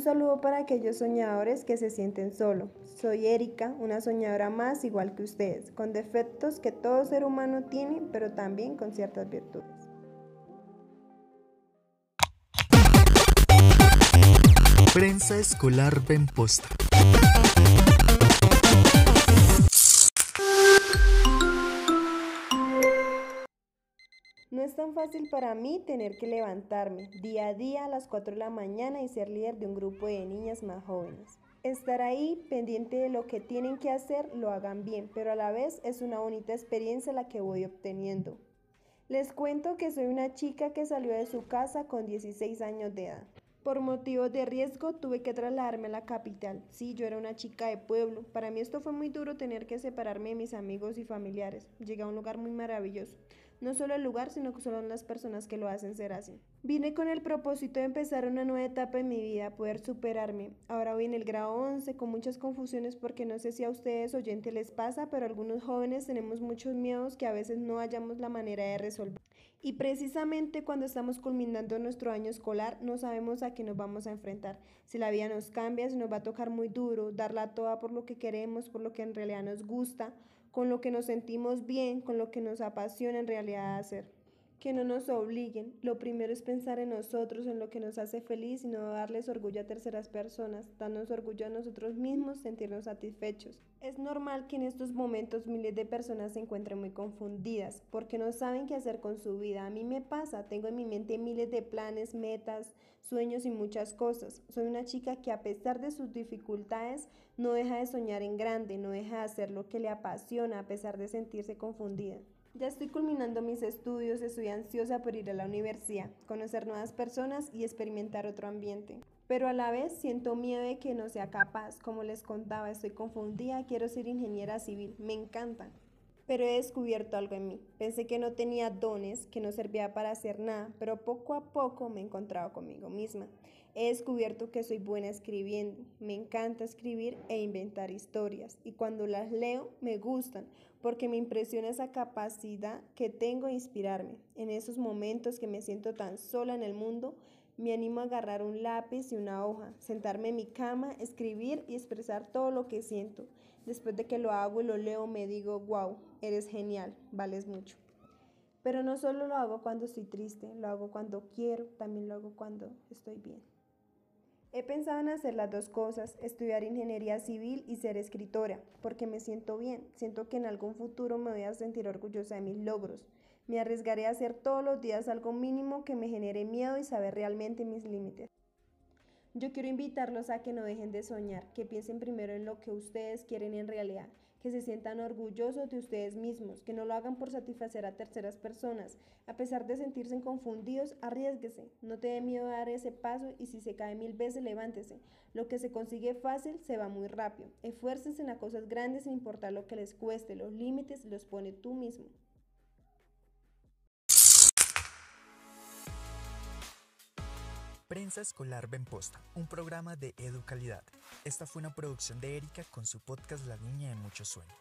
Un saludo para aquellos soñadores que se sienten solo. Soy Erika, una soñadora más igual que ustedes, con defectos que todo ser humano tiene, pero también con ciertas virtudes. Prensa Escolar Benposta. Tan fácil para mí tener que levantarme día a día a las 4 de la mañana y ser líder de un grupo de niñas más jóvenes. Estar ahí pendiente de lo que tienen que hacer lo hagan bien, pero a la vez es una bonita experiencia la que voy obteniendo. Les cuento que soy una chica que salió de su casa con 16 años de edad. Por motivos de riesgo tuve que trasladarme a la capital. Sí, yo era una chica de pueblo. Para mí esto fue muy duro tener que separarme de mis amigos y familiares. Llegué a un lugar muy maravilloso. No solo el lugar, sino que son las personas que lo hacen ser así. Vine con el propósito de empezar una nueva etapa en mi vida, poder superarme. Ahora voy en el grado 11 con muchas confusiones porque no sé si a ustedes oyentes les pasa, pero algunos jóvenes tenemos muchos miedos que a veces no hallamos la manera de resolver. Y precisamente cuando estamos culminando nuestro año escolar no sabemos a qué nos vamos a enfrentar. Si la vida nos cambia, si nos va a tocar muy duro, darla toda por lo que queremos, por lo que en realidad nos gusta, con lo que nos sentimos bien, con lo que nos apasiona en realidad hacer que no nos obliguen. Lo primero es pensar en nosotros, en lo que nos hace feliz y no darles orgullo a terceras personas, darnos orgullo a nosotros mismos, sentirnos satisfechos. Es normal que en estos momentos miles de personas se encuentren muy confundidas porque no saben qué hacer con su vida. A mí me pasa, tengo en mi mente miles de planes, metas, sueños y muchas cosas. Soy una chica que a pesar de sus dificultades no deja de soñar en grande, no deja de hacer lo que le apasiona a pesar de sentirse confundida. Ya estoy culminando mis estudios, estoy ansiosa por ir a la universidad, conocer nuevas personas y experimentar otro ambiente. Pero a la vez siento miedo de que no sea capaz. Como les contaba, estoy confundida, quiero ser ingeniera civil, me encanta. Pero he descubierto algo en mí. Pensé que no tenía dones, que no servía para hacer nada, pero poco a poco me he encontrado conmigo misma. He descubierto que soy buena escribiendo, me encanta escribir e inventar historias y cuando las leo me gustan porque me impresiona esa capacidad que tengo de inspirarme. En esos momentos que me siento tan sola en el mundo, me animo a agarrar un lápiz y una hoja, sentarme en mi cama, escribir y expresar todo lo que siento. Después de que lo hago y lo leo, me digo, wow, eres genial, vales mucho. Pero no solo lo hago cuando estoy triste, lo hago cuando quiero, también lo hago cuando estoy bien. He pensado en hacer las dos cosas, estudiar ingeniería civil y ser escritora, porque me siento bien, siento que en algún futuro me voy a sentir orgullosa de mis logros. Me arriesgaré a hacer todos los días algo mínimo que me genere miedo y saber realmente mis límites. Yo quiero invitarlos a que no dejen de soñar, que piensen primero en lo que ustedes quieren en realidad que se sientan orgullosos de ustedes mismos, que no lo hagan por satisfacer a terceras personas. A pesar de sentirse confundidos, arriesguese, no te dé miedo a dar ese paso y si se cae mil veces, levántese. Lo que se consigue fácil se va muy rápido. Esfuércense en las cosas grandes sin importar lo que les cueste, los límites los pone tú mismo. Prensa Escolar Benposta, un programa de educalidad. Esta fue una producción de Erika con su podcast La Niña de Muchos Sueños.